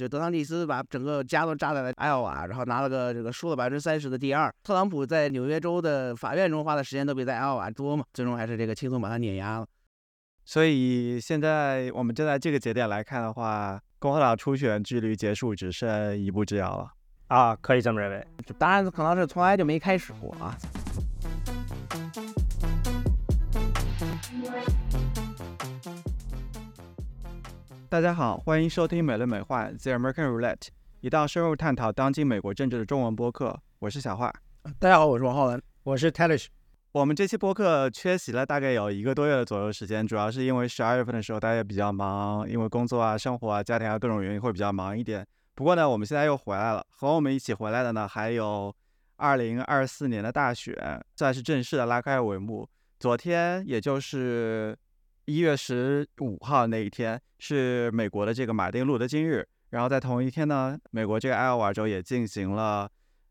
就德桑蒂斯把整个家都炸在了艾奥瓦，然后拿了个这个输了百分之三十的第二。特朗普在纽约州的法院中花的时间都比在艾奥瓦多嘛，最终还是这个轻松把他碾压了。所以现在我们就在这个节点来看的话，共和党初选距离结束只剩一步之遥了啊，可以这么认为。当然可能是从来就没开始过啊。大家好，欢迎收听《美轮美奂 The American Roulette》，一道深入探讨当今美国政治的中文播客。我是小华。大家好，我是王浩文，我是 Talish。我们这期播客缺席了大概有一个多月的左右时间，主要是因为十二月份的时候大家比较忙，因为工作啊、生活啊、家庭啊各种原因会比较忙一点。不过呢，我们现在又回来了。和我们一起回来的呢，还有二零二四年的大选，算是正式的拉开了帷幕。昨天，也就是一月十五号那一天，是美国的这个马丁路德金日。然后在同一天呢，美国这个艾奥瓦州也进行了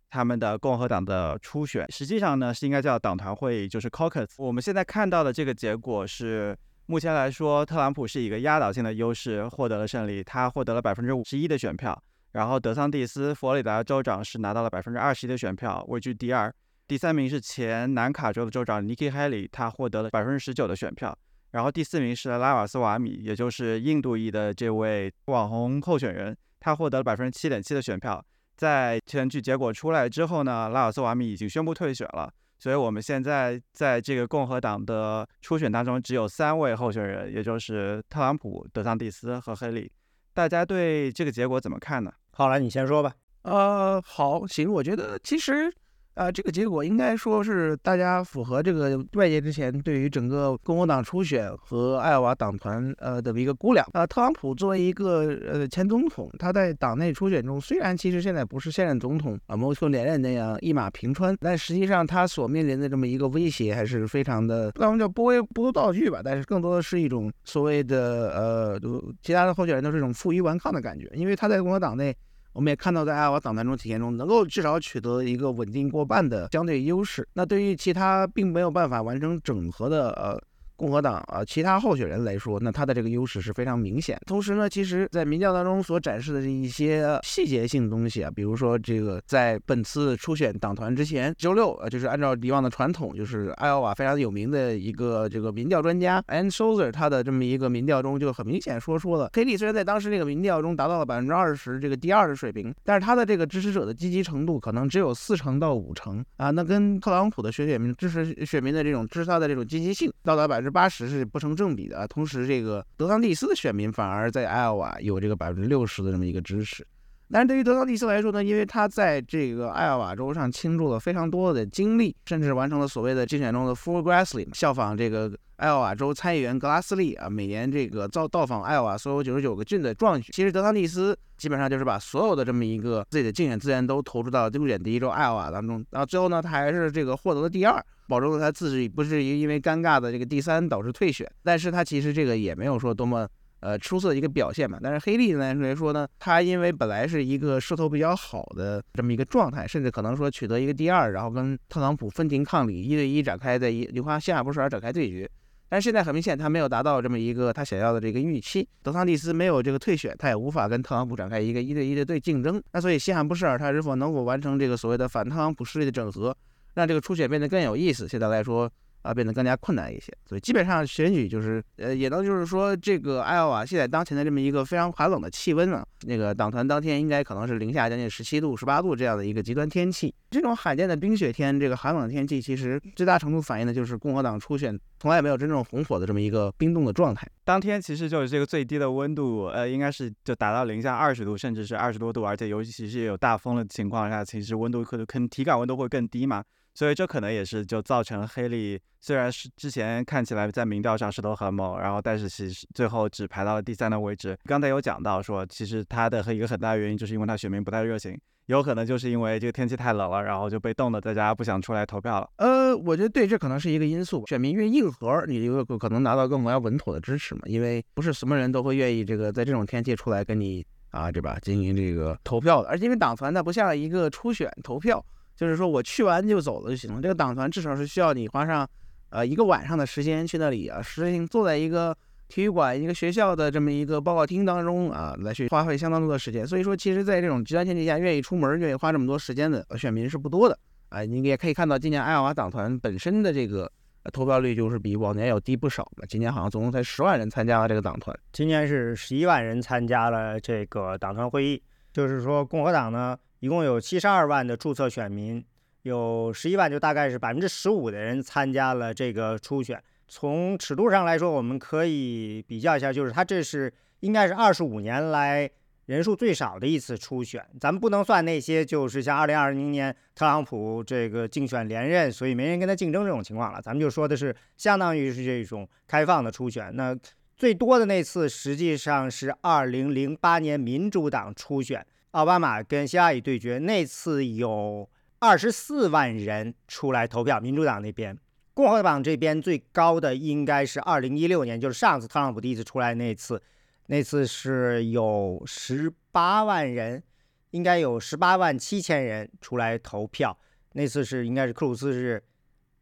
他们的共和党的初选。实际上呢，是应该叫党团会议，就是 caucus。我们现在看到的这个结果是，目前来说，特朗普是一个压倒性的优势获得了胜利，他获得了百分之五十一的选票。然后德桑蒂斯，佛罗里达州长是拿到了百分之二十一的选票，位居第二。第三名是前南卡州的州长 Nikki Haley，他获得了百分之十九的选票。然后第四名是拉瓦斯瓦米，也就是印度裔的这位网红候选人，他获得了百分之七点七的选票。在选举结果出来之后呢，拉瓦斯瓦米已经宣布退选了。所以我们现在在这个共和党的初选当中，只有三位候选人，也就是特朗普、德桑蒂斯和黑利。大家对这个结果怎么看呢？好了，你先说吧。呃，好，行，我觉得其实。啊，这个结果应该说是大家符合这个外界之前对于整个共和党初选和艾奥瓦党团呃的一个估量。啊，特朗普作为一个呃前总统，他在党内初选中虽然其实现在不是现任总统啊，谋求连任那样一马平川，但实际上他所面临的这么一个威胁还是非常的，那我们叫不为不道具吧，但是更多的是一种所谓的呃，其他的候选人都是一种负隅顽抗的感觉，因为他在共和党内。我们也看到，在艾尔瓦党团中体现中，能够至少取得一个稳定过半的相对优势。那对于其他并没有办法完成整合的呃。共和党啊，其他候选人来说，那他的这个优势是非常明显。同时呢，其实，在民调当中所展示的这一些细节性的东西啊，比如说这个在本次初选党团之前，周六啊，就是按照以往的传统，就是艾奥瓦非常有名的一个这个民调专家 Ann s h o z e r 他的这么一个民调中就很明显说出了，黑利虽然在当时这个民调中达到了百分之二十这个第二的水平，但是他的这个支持者的积极程度可能只有四成到五成啊，那跟特朗普的选选民支持选民的这种支持他的这种积极性到达百分之。八十是不成正比的，同时这个德桑蒂斯的选民反而在艾奥瓦有这个百分之六十的这么一个支持。但是对于德桑蒂斯来说呢，因为他在这个艾奥瓦州上倾注了非常多的精力，甚至完成了所谓的竞选中的 full Grassley”，效仿这个艾奥瓦州参议员格拉斯利啊，每年这个造到访艾奥瓦所有九十九个郡的壮举。其实德桑蒂斯基本上就是把所有的这么一个自己的竞选资源都投入到竞选第一州艾奥瓦当中，然后最后呢，他还是这个获得了第二。保证了他自己不至于因为尴尬的这个第三导致退选，但是他其实这个也没有说多么呃出色的一个表现嘛。但是黑利来来说呢，他因为本来是一个势头比较好的这么一个状态，甚至可能说取得一个第二，然后跟特朗普分庭抗礼，一对一展开在一梨花西亚布什尔展开对决。但是现在很明显，他没有达到这么一个他想要的这个预期。德桑蒂斯没有这个退选，他也无法跟特朗普展开一个一对一的对竞争。那所以西汉布什尔他是否能够完成这个所谓的反特朗普势力的整合？让这个初选变得更有意思，现在来说啊，变得更加困难一些。所以基本上选举就是，呃，也能就是说，这个艾奥瓦现在当前的这么一个非常寒冷的气温啊，那个党团当天应该可能是零下将近十七度、十八度这样的一个极端天气。这种罕见的冰雪天，这个寒冷的天气，其实最大程度反映的就是共和党初选从来没有真正红火的这么一个冰冻的状态。当天其实就是这个最低的温度，呃，应该是就达到零下二十度，甚至是二十多度，而且尤其是有大风的情况下，其实温度可能可能体感温度会更低嘛。所以这可能也是就造成黑利虽然是之前看起来在民调上势头很猛，然后但是其实最后只排到了第三的位置。刚才有讲到说，其实他的和一个很大原因就是因为他选民不太热情，有可能就是因为这个天气太冷了，然后就被冻的在家不想出来投票了。呃，我觉得对，这可能是一个因素。选民越硬核，你就可能拿到更加稳妥的支持嘛，因为不是什么人都会愿意这个在这种天气出来跟你啊，对吧？进行这个投票的。而且因为党团呢不像一个初选投票。就是说我去完就走了就行了。这个党团至少是需要你花上，呃，一个晚上的时间去那里啊，实行坐在一个体育馆、一个学校的这么一个报告厅当中啊，来去花费相当多的时间。所以说，其实，在这种极端天气下，愿意出门、愿意花这么多时间的选民是不多的啊。你也可以看到，今年爱奥华党团本身的这个投票率就是比往年要低不少了。今年好像总共才十万人参加了这个党团，今年是十一万人参加了这个党团会议。就是说，共和党呢，一共有七十二万的注册选民，有十一万，就大概是百分之十五的人参加了这个初选。从尺度上来说，我们可以比较一下，就是他这是应该是二十五年来人数最少的一次初选。咱们不能算那些就是像二零二零年特朗普这个竞选连任，所以没人跟他竞争这种情况了。咱们就说的是相当于是这种开放的初选。那最多的那次实际上是二零零八年民主党初选，奥巴马跟希拉里对决，那次有二十四万人出来投票，民主党那边，共和党这边最高的应该是二零一六年，就是上次特朗普第一次出来那次，那次是有十八万人，应该有十八万七千人出来投票，那次是应该是克鲁斯是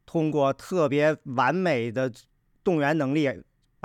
通过特别完美的动员能力。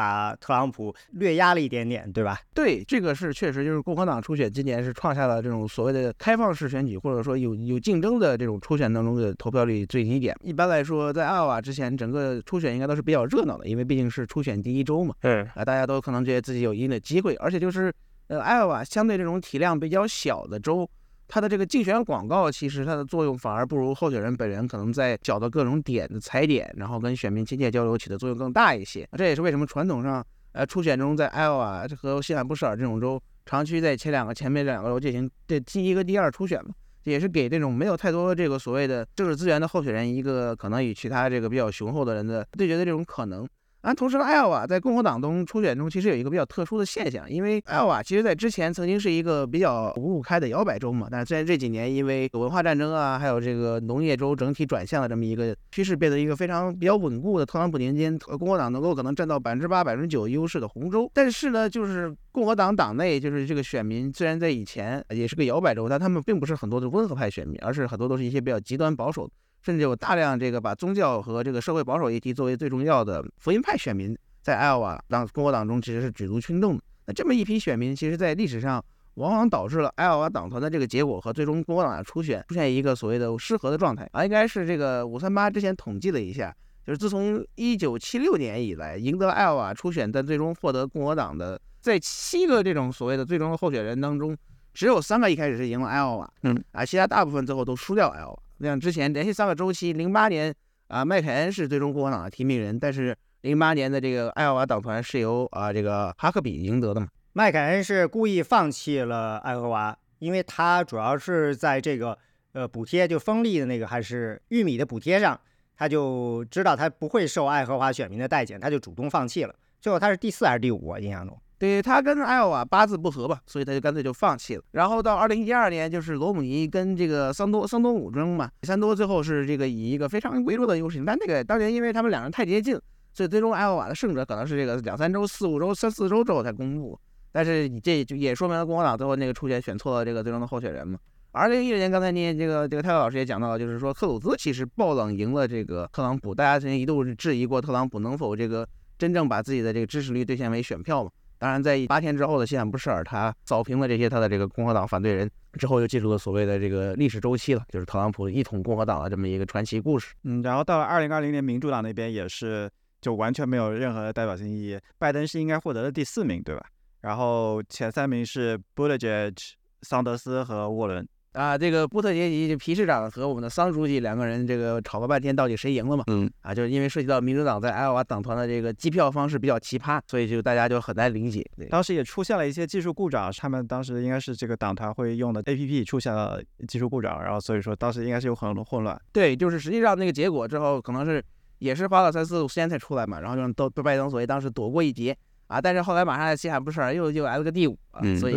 把特朗普略压了一点点，对吧？对，这个是确实，就是共和党初选今年是创下了这种所谓的开放式选举，或者说有有竞争的这种初选当中的投票率最低点。一般来说，在艾奥瓦之前，整个初选应该都是比较热闹的，因为毕竟是初选第一周嘛。嗯啊，大家都可能觉得自己有一定的机会，而且就是呃，艾奥瓦相对这种体量比较小的州。它的这个竞选广告，其实它的作用反而不如候选人本人可能在找到各种点的踩点，然后跟选民亲切交流起的作用更大一些。这也是为什么传统上，呃，初选中在艾奥瓦和西罕布什尔这种州，长期在前两个前面两个州进行这第一个、第二初选嘛，也是给这种没有太多这个所谓的政治资源的候选人一个可能与其他这个比较雄厚的人的对决的这种可能。啊，同时呢，艾奥瓦在共和党中初选中其实有一个比较特殊的现象，因为艾奥瓦其实在之前曾经是一个比较五五开的摇摆州嘛，但是虽然这几年因为文化战争啊，还有这个农业州整体转向的这么一个趋势，变得一个非常比较稳固的特朗普年间，共和党能够可能占到百分之八、百分之九优势的红州，但是呢，就是共和党党内就是这个选民虽然在以前也是个摇摆州，但他们并不是很多的温和派选民，而是很多都是一些比较极端保守。甚至有大量这个把宗教和这个社会保守议题作为最重要的福音派选民，在艾奥瓦当共和党中其实是举足轻重的。那这么一批选民，其实在历史上往往导致了艾奥瓦党团的这个结果和最终共和党的初选出现一个所谓的失和的状态啊。应该是这个五三八之前统计了一下，就是自从一九七六年以来，赢得艾奥瓦初选但最终获得共和党的，在七个这种所谓的最终的候选人当中，只有三个一开始是赢了艾奥瓦，嗯啊，其他大部分最后都输掉艾奥瓦。像之前连续三个周期，零八年啊，麦凯恩是最终共和党的提名人，但是零八年的这个艾奥瓦党团是由啊这个哈克比赢得的嘛。麦凯恩是故意放弃了爱荷华，因为他主要是在这个呃补贴，就风力的那个还是玉米的补贴上，他就知道他不会受爱荷华选民的待见，他就主动放弃了。最后他是第四还是第五？我印象中。对他跟艾奥瓦八字不合吧，所以他就干脆就放弃了。然后到二零一二年，就是罗姆尼跟这个桑多桑多姆争嘛，桑多最后是这个以一个非常微弱的优势，但那个当年因为他们两人太接近，所以最终艾奥瓦的胜者可能是这个两三周、四五周、三四周之后才公布。但是你这就也说明了共和党最后那个初选选错了这个最终的候选人嘛。二零一六年，刚才你这个这个泰勒老师也讲到了，就是说克鲁兹其实爆冷赢了这个特朗普，大家曾经一度质疑过特朗普能否这个真正把自己的这个支持率兑现为选票嘛。当然，在八天之后的西坦布什尔，他扫平了这些他的这个共和党反对人之后，又进入了所谓的这个历史周期了，就是特朗普一统共和党的这么一个传奇故事。嗯，然后到了二零二零年，民主党那边也是就完全没有任何的代表性意义。拜登是应该获得的第四名，对吧？然后前三名是 b u l l e g e g e、桑德斯和沃伦。啊，这个布特杰吉就皮市长和我们的桑书记两个人这个吵了半天，到底谁赢了嘛？嗯，啊，就是因为涉及到民主党在艾奥瓦党团的这个计票方式比较奇葩，所以就大家就很难理解。对，当时也出现了一些技术故障，他们当时应该是这个党团会用的 APP 出现了技术故障，然后所以说当时应该是有很多混乱。对，就是实际上那个结果之后，可能是也是花了三四五时间才出来嘛，然后就都拜登所谓当时躲过一劫啊，但是后来马上西海布什尔又又挨了个第五啊，所以。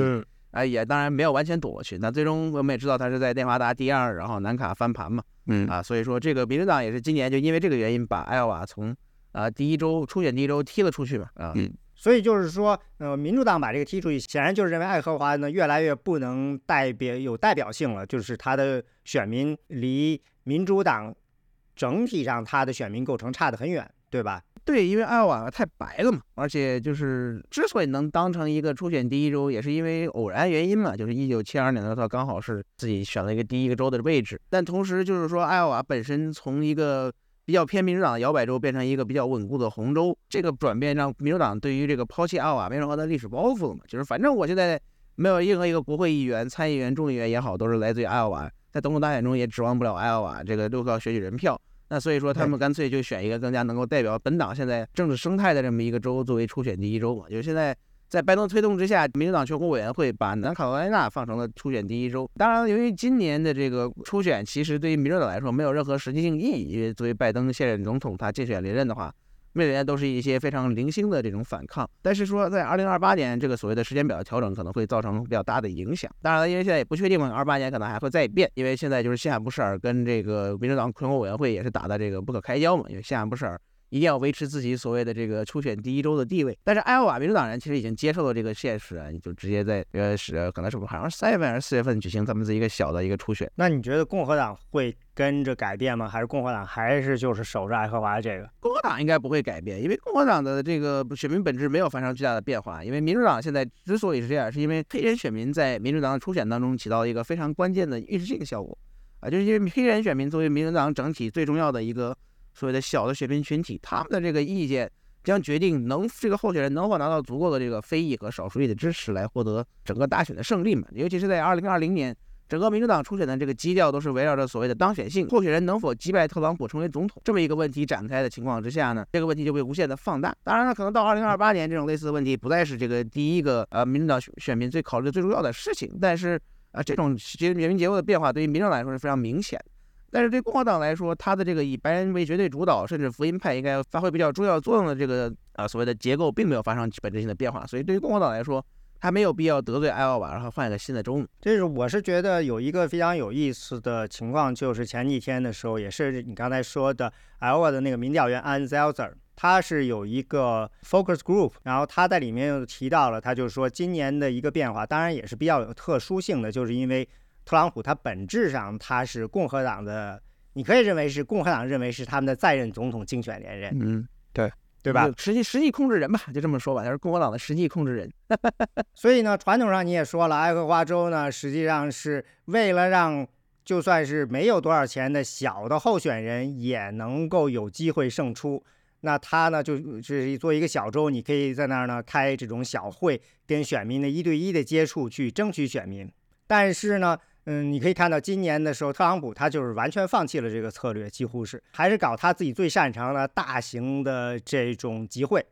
啊，也当然没有完全躲过去。那最终我们也知道他是在内华达第二，然后南卡翻盘嘛。嗯啊，所以说这个民主党也是今年就因为这个原因把艾奥瓦从啊第一周初选第一周踢了出去嘛。啊，嗯，所以就是说，呃，民主党把这个踢出去，显然就是认为爱荷华呢越来越不能代表有代表性了，就是他的选民离民主党整体上他的选民构成差得很远。对吧？对，因为艾奥瓦太白了嘛，而且就是之所以能当成一个初选第一州，也是因为偶然原因嘛，就是一九七二年的时候刚好是自己选了一个第一个州的位置，但同时就是说艾奥瓦本身从一个比较偏民主党的摇摆州变成一个比较稳固的红州，这个转变让民主党对于这个抛弃艾奥瓦没任何的历史包袱了嘛，就是反正我现在没有任何一个国会议员、参议员、众议员也好，都是来自于艾奥瓦，在总统大选中也指望不了艾奥瓦这个六票选举人票。那所以说，他们干脆就选一个更加能够代表本党现在政治生态的这么一个州作为初选第一州嘛。就是现在在拜登推动之下，民主党全国委员会把南卡罗来纳放成了初选第一州。当然，由于今年的这个初选其实对于民主党来说没有任何实际性意义，因为作为拜登现任总统，他竞选连任的话。每年都是一些非常零星的这种反抗，但是说在二零二八年这个所谓的时间表的调整可能会造成比较大的影响。当然了，因为现在也不确定嘛，二八年可能还会再变，因为现在就是西罕布什尔跟这个民主党全国委员会也是打的这个不可开交嘛，因为西罕布什尔。一定要维持自己所谓的这个初选第一州的地位，但是艾奥瓦民主党人其实已经接受了这个现实啊，你就直接在呃是可能是不好像是三月份还是四月份举行咱们这一个小的一个初选。那你觉得共和党会跟着改变吗？还是共和党还是就是守着爱荷华这个？共和党应该不会改变，因为共和党的这个选民本质没有发生巨大的变化。因为民主党现在之所以是这样，是因为黑人选民在民主党的初选当中起到一个非常关键的预示性效果啊，就是因为黑人选民作为民主党整体最重要的一个。所谓的小的选民群体，他们的这个意见将决定能这个候选人能否拿到足够的这个非裔和少数裔的支持，来获得整个大选的胜利嘛。尤其是在二零二零年，整个民主党初选的这个基调都是围绕着所谓的当选性，候选人能否击败特朗普成为总统这么一个问题展开的情况之下呢，这个问题就被无限的放大。当然了，可能到二零二八年，这种类似的问题不再是这个第一个呃民主党选民最考虑最重要的事情，但是啊，这种结选民结构的变化对于民众来说是非常明显的。但是对共和党来说，他的这个以白人为绝对主导，甚至福音派应该发挥比较重要作用的这个啊所谓的结构，并没有发生本质性的变化。所以对于共和党来说，他没有必要得罪艾奥瓦，然后换一个新的州。这是我是觉得有一个非常有意思的情况，就是前几天的时候，也是你刚才说的艾奥瓦的那个民调员 Ann Zelzer，他是有一个 focus group，然后他在里面又提到了，他就是说今年的一个变化，当然也是比较有特殊性的，就是因为。特朗普他本质上他是共和党的，你可以认为是共和党认为是他们的在任总统竞选连任，嗯，对，对吧？实际实际控制人吧，就这么说吧，他是共和党的实际控制人。所以呢，传统上你也说了，爱荷华州呢，实际上是为了让就算是没有多少钱的小的候选人也能够有机会胜出，那他呢就是做一个小州，你可以在那儿呢开这种小会，跟选民的一对一的接触，去争取选民。但是呢。嗯，你可以看到今年的时候，特朗普他就是完全放弃了这个策略，几乎是还是搞他自己最擅长的大型的这种集会，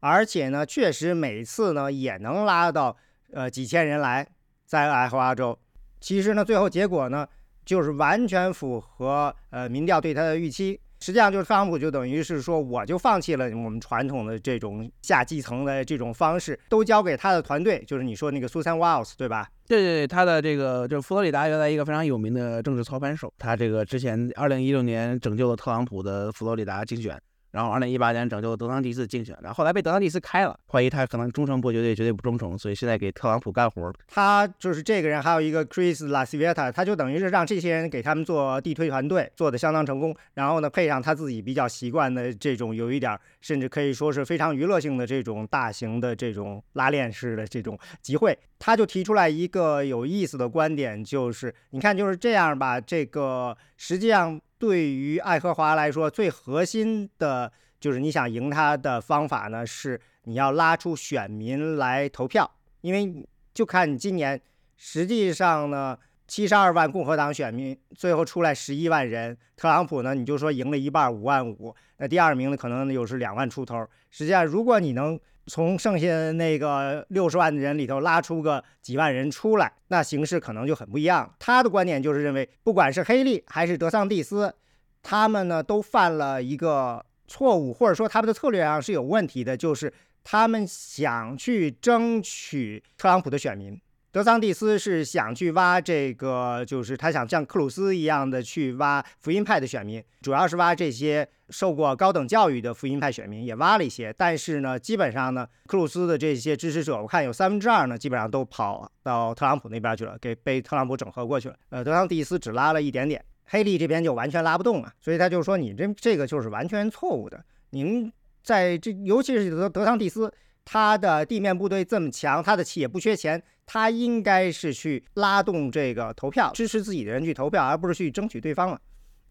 而且呢，确实每次呢也能拉到呃几千人来，在爱荷华州。其实呢，最后结果呢就是完全符合呃民调对他的预期。实际上就是特朗普就等于是说，我就放弃了我们传统的这种下基层的这种方式，都交给他的团队，就是你说那个 Susan Wiles，对吧？对对对，他的这个就是佛罗里达原来一个非常有名的政治操盘手，他这个之前二零一六年拯救了特朗普的佛罗里达竞选。然后，二零一八年拯救德桑蒂斯竞选，然后后来被德桑蒂斯开了，怀疑他可能忠诚不绝对，绝对不忠诚，所以现在给特朗普干活。他就是这个人，还有一个 Chris Lasvieta，他就等于是让这些人给他们做地推团队，做的相当成功。然后呢，配上他自己比较习惯的这种有一点，甚至可以说是非常娱乐性的这种大型的这种拉链式的这种集会，他就提出来一个有意思的观点，就是你看就是这样吧，这个实际上。对于爱荷华来说，最核心的就是你想赢他的方法呢，是你要拉出选民来投票。因为就看你今年，实际上呢，七十二万共和党选民，最后出来十一万人，特朗普呢，你就说赢了一半五万五，那第二名呢，可能又是两万出头。实际上，如果你能。从剩下那个六十万的人里头拉出个几万人出来，那形势可能就很不一样。他的观点就是认为，不管是黑利还是德桑蒂斯，他们呢都犯了一个错误，或者说他们的策略上是有问题的，就是他们想去争取特朗普的选民。德桑蒂斯是想去挖这个，就是他想像克鲁斯一样的去挖福音派的选民，主要是挖这些受过高等教育的福音派选民，也挖了一些。但是呢，基本上呢，克鲁斯的这些支持者，我看有三分之二呢，基本上都跑到特朗普那边去了，给被特朗普整合过去了。呃，德桑蒂斯只拉了一点点，黑利这边就完全拉不动了。所以他就说，你这这个就是完全错误的。您在这，尤其是德德桑蒂斯，他的地面部队这么强，他的企业不缺钱，他应该是去拉动这个投票，支持自己的人去投票，而不是去争取对方了。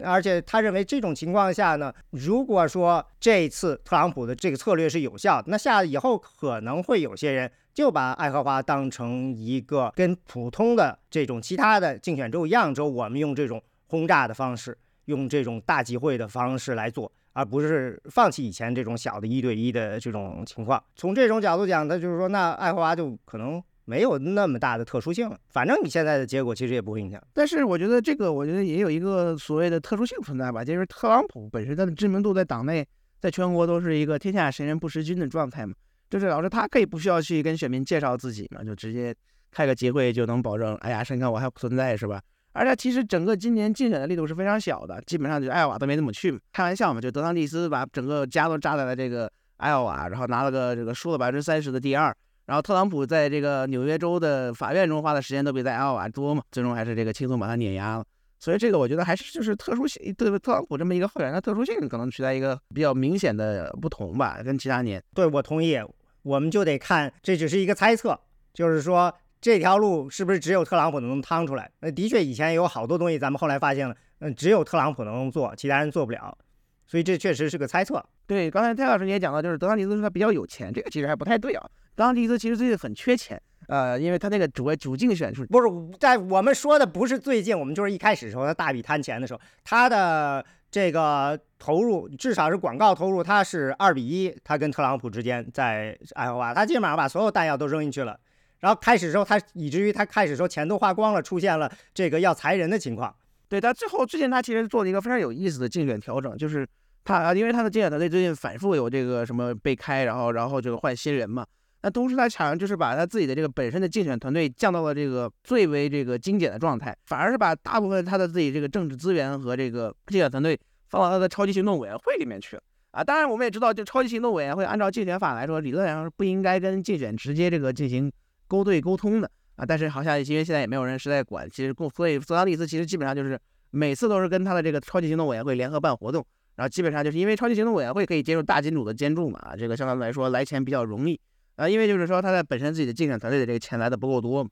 而且他认为这种情况下呢，如果说这次特朗普的这个策略是有效的，那下以后可能会有些人就把爱荷华当成一个跟普通的这种其他的竞选州一样州，我们用这种轰炸的方式，用这种大集会的方式来做，而不是放弃以前这种小的一对一的这种情况。从这种角度讲，他就是说，那爱荷华就可能。没有那么大的特殊性了，反正你现在的结果其实也不会影响。但是我觉得这个，我觉得也有一个所谓的特殊性存在吧，就是特朗普本身他的知名度在党内，在全国都是一个天下谁人不识君的状态嘛，就是老师他可以不需要去跟选民介绍自己嘛，就直接开个集会就能保证，哎呀，你看我还不存在是吧？而且其实整个今年竞选的力度是非常小的，基本上就艾奥瓦都没怎么去，开玩笑嘛，就德桑蒂斯把整个家都扎在了这个艾奥瓦，然后拿了个这个输了百分之三十的第二。然后特朗普在这个纽约州的法院中花的时间都比在艾奥瓦多嘛，最终还是这个轻松把他碾压了。所以这个我觉得还是就是特殊性，对特朗普这么一个候选人的特殊性可能存在一个比较明显的不同吧，跟其他年。对我同意，我们就得看，这只是一个猜测，就是说这条路是不是只有特朗普能趟出来？那的确以前有好多东西，咱们后来发现了，嗯，只有特朗普能做，其他人做不了。所以这确实是个猜测。对，刚才蔡老师你也讲到，就是德桑蒂斯说他比较有钱，这个其实还不太对啊。德桑蒂斯其实最近很缺钱，呃，因为他那个主主竞选是不是在我们说的不是最近，我们就是一开始时候他大笔贪钱的时候，他的这个投入至少是广告投入，他是二比一，他跟特朗普之间在爱荷华，他基本上把所有弹药都扔进去了。然后开始时候他以至于他开始时候钱都花光了，出现了这个要裁人的情况。对他最后之前他其实做了一个非常有意思的竞选调整，就是。他，因为他的竞选团队最近反复有这个什么被开，然后然后这个换新人嘛。那同时他想就是把他自己的这个本身的竞选团队降到了这个最为这个精简的状态，反而是把大部分他的自己这个政治资源和这个竞选团队放到他的超级行动委员会里面去了啊。当然我们也知道，就超级行动委员会按照竞选法来说，理论上是不应该跟竞选直接这个进行勾兑沟通的啊。但是好像因为现在也没有人实在管，其实共所以泽拉利斯其实基本上就是每次都是跟他的这个超级行动委员会联合办活动。然后基本上就是因为超级行动委员会可以接受大金主的监助嘛，啊这个相对来说来钱比较容易啊。因为就是说他在本身自己的竞选团队的这个钱来的不够多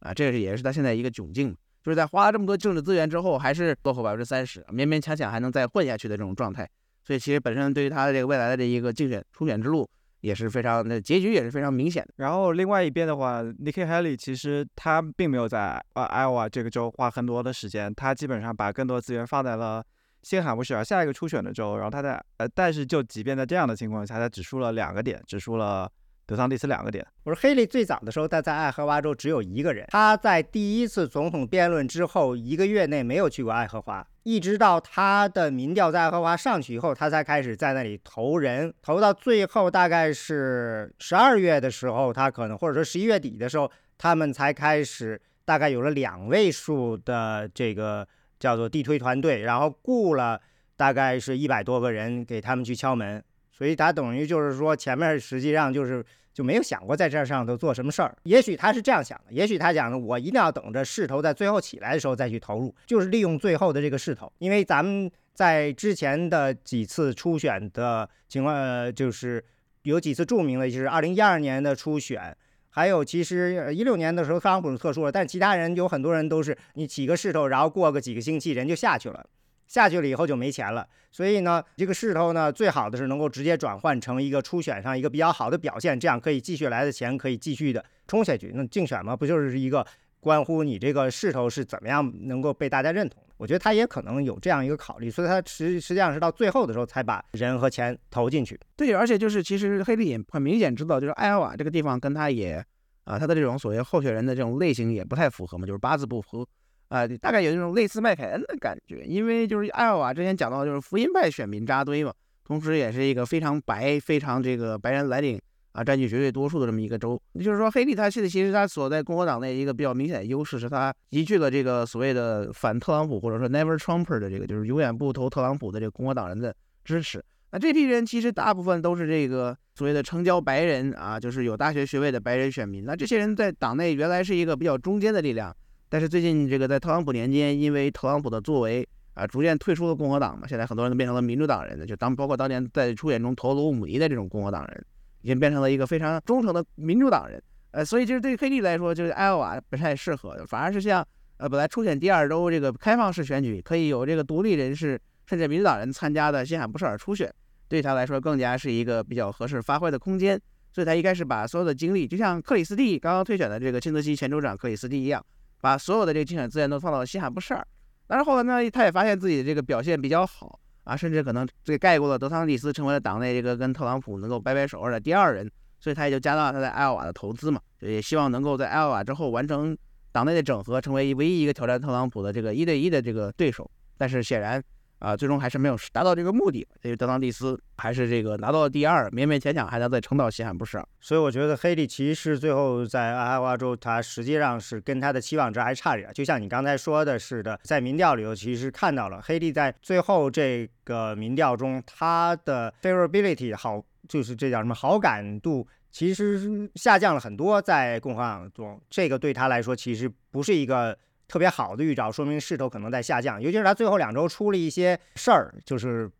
啊，这个也是他现在一个窘境，就是在花了这么多政治资源之后，还是落后百分之三十，勉勉强强还能再混下去的这种状态。所以其实本身对于他的这个未来的这一个竞选初选之路也是非常的结局也是非常明显的。然后另外一边的话，Nikki Haley 其实他并没有在呃 Iowa 这个州花很多的时间，他基本上把更多资源放在了。新罕布什尔下一个初选的州，然后他在呃，但是就即便在这样的情况下，他只输了两个点，只输了德桑蒂斯两个点。我说黑利最早的时候，他在爱荷华州只有一个人，他在第一次总统辩论之后一个月内没有去过爱荷华，一直到他的民调在爱荷华上去以后，他才开始在那里投人，投到最后大概是十二月的时候，他可能或者说十一月底的时候，他们才开始大概有了两位数的这个。叫做地推团队，然后雇了大概是一百多个人给他们去敲门，所以他等于就是说前面实际上就是就没有想过在这上头做什么事儿。也许他是这样想的，也许他讲的我一定要等着势头在最后起来的时候再去投入，就是利用最后的这个势头。因为咱们在之前的几次初选的情况，就是有几次著名的，就是二零一二年的初选。还有，其实一六年的时候，特朗普是特殊了，但其他人有很多人都是你起个势头，然后过个几个星期人就下去了，下去了以后就没钱了。所以呢，这个势头呢，最好的是能够直接转换成一个初选上一个比较好的表现，这样可以继续来的钱可以继续的冲下去。那竞选嘛，不就是一个关乎你这个势头是怎么样能够被大家认同？我觉得他也可能有这样一个考虑，所以他实实际上是到最后的时候才把人和钱投进去。对，而且就是其实黑利也很明显知道，就是艾奥瓦这个地方跟他也啊，他的这种所谓候选人的这种类型也不太符合嘛，就是八字不合啊，大概有那种类似麦凯恩的感觉。因为就是艾奥瓦之前讲到，就是福音派选民扎堆嘛，同时也是一个非常白、非常这个白人蓝领。啊，占据绝对多数的这么一个州，也就是说，黑利他现在其实他所在共和党内一个比较明显的优势是，他集聚了这个所谓的反特朗普或者说 Never Trumper 的这个，就是永远不投特朗普的这个共和党人的支持。那这批人其实大部分都是这个所谓的成交白人啊，就是有大学学位的白人选民。那这些人在党内原来是一个比较中间的力量，但是最近这个在特朗普年间，因为特朗普的作为啊，逐渐退出了共和党嘛。现在很多人都变成了民主党人的，就当包括当年在初选中投罗姆尼的这种共和党人，已经变成了一个非常忠诚的民主党人。呃，所以就是对于黑利来说，就是艾奥瓦不太适合，反而是像呃本来初选第二周这个开放式选举，可以有这个独立人士甚至民主党人参加的新罕布什尔初选，对他来说更加是一个比较合适发挥的空间。所以他一开始把所有的精力，就像克里斯蒂刚刚退选的这个新泽西前州长克里斯蒂一样，把所有的这个竞选资源都放到了西海布什尔。但是后来呢，他也发现自己的这个表现比较好啊，甚至可能这个盖过了德桑蒂斯，成为了党内这个跟特朗普能够掰掰手腕的第二人。所以他也就加大了他在艾奥瓦的投资嘛，也希望能够在艾奥瓦之后完成党内的整合，成为唯一一个挑战特朗普的这个一对一的这个对手。但是显然。啊，最终还是没有达到这个目的。这个德桑蒂斯还是这个拿到了第二，勉勉强强还能再撑到西汉布什尔。所以我觉得黑利其实最后在爱荷华州，他实际上是跟他的期望值还差点。就像你刚才说的似的，在民调里头其实看到了黑利在最后这个民调中，他的 favorability 好，就是这叫什么好感度，其实下降了很多。在共和党中，这个对他来说其实不是一个。特别好的预兆，说明势头可能在下降。尤其是他最后两周出了一些事儿，就是